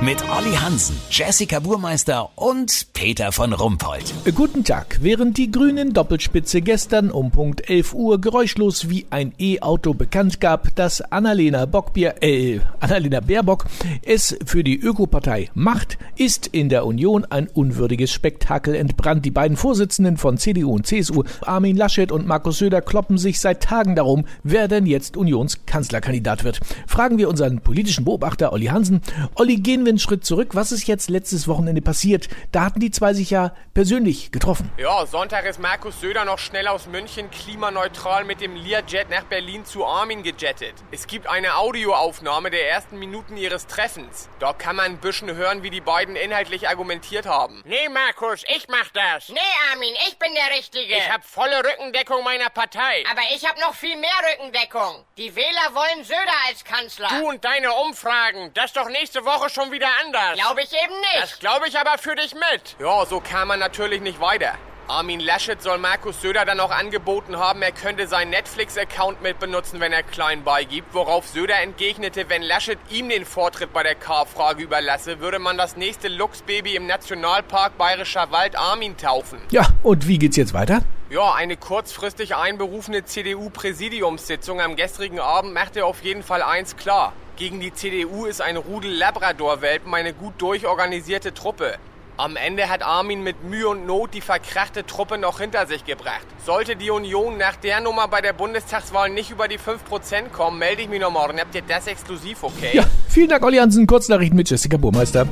Mit Olli Hansen, Jessica Burmeister und Peter von Rumpold. Guten Tag. Während die Grünen Doppelspitze gestern um Punkt 11 Uhr geräuschlos wie ein E-Auto bekannt gab, dass Annalena Bockbier, äh, Annalena Baerbock es für die Ökopartei macht, ist in der Union ein unwürdiges Spektakel entbrannt. Die beiden Vorsitzenden von CDU und CSU, Armin Laschet und Markus Söder, kloppen sich seit Tagen darum, wer denn jetzt Unionskanzlerkandidat wird. Fragen wir unseren politischen Beobachter Olli Hansen. Olli, gehen wir einen Schritt zurück. Was ist jetzt letztes Wochenende passiert? Da hatten die zwei sich ja persönlich getroffen. Ja, Sonntag ist Markus Söder noch schnell aus München klimaneutral mit dem Learjet nach Berlin zu Armin gejettet. Es gibt eine Audioaufnahme der ersten Minuten ihres Treffens. Da kann man ein bisschen hören, wie die beiden inhaltlich argumentiert haben. Nee, Markus, ich mach das. Nee, Armin, ich bin der Richtige. Ich hab volle Rückendeckung meiner Partei. Aber ich hab noch viel mehr Rückendeckung. Die Wähler wollen Söder als Kanzler. Du und deine Umfragen, das ist doch nächste Woche schon wieder anders. Glaube ich eben nicht. Das glaube ich aber für dich mit. Ja, so kam man natürlich nicht weiter. Armin Laschet soll Markus Söder dann auch angeboten haben, er könnte seinen Netflix-Account mit benutzen, wenn er klein beigibt, worauf Söder entgegnete, wenn Laschet ihm den Vortritt bei der K-Frage überlasse, würde man das nächste Luchsbaby im Nationalpark Bayerischer Wald Armin taufen. Ja, und wie geht's jetzt weiter? Ja, eine kurzfristig einberufene CDU-Präsidiumssitzung am gestrigen Abend machte auf jeden Fall eins klar. Gegen die CDU ist ein Rudel Labrador-Welpen eine gut durchorganisierte Truppe. Am Ende hat Armin mit Mühe und Not die verkrachte Truppe noch hinter sich gebracht. Sollte die Union nach der Nummer bei der Bundestagswahl nicht über die 5% kommen, melde ich mich noch morgen. Habt ihr das exklusiv, okay? Ja, vielen Dank, Olli Hansen. Kurznachrichten mit Jessica Burmeister.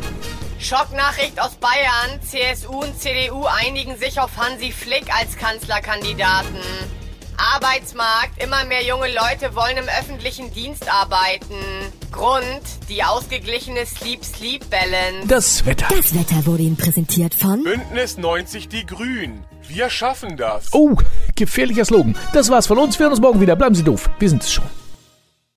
Schocknachricht aus Bayern. CSU und CDU einigen sich auf Hansi Flick als Kanzlerkandidaten. Arbeitsmarkt. Immer mehr junge Leute wollen im öffentlichen Dienst arbeiten. Grund, die ausgeglichene Sleep-Sleep-Balance. Das Wetter. Das Wetter wurde Ihnen präsentiert von Bündnis 90 Die Grünen. Wir schaffen das. Oh, gefährlicher Slogan. Das war's von uns. Wir hören uns morgen wieder. Bleiben Sie doof. Wir sind es schon.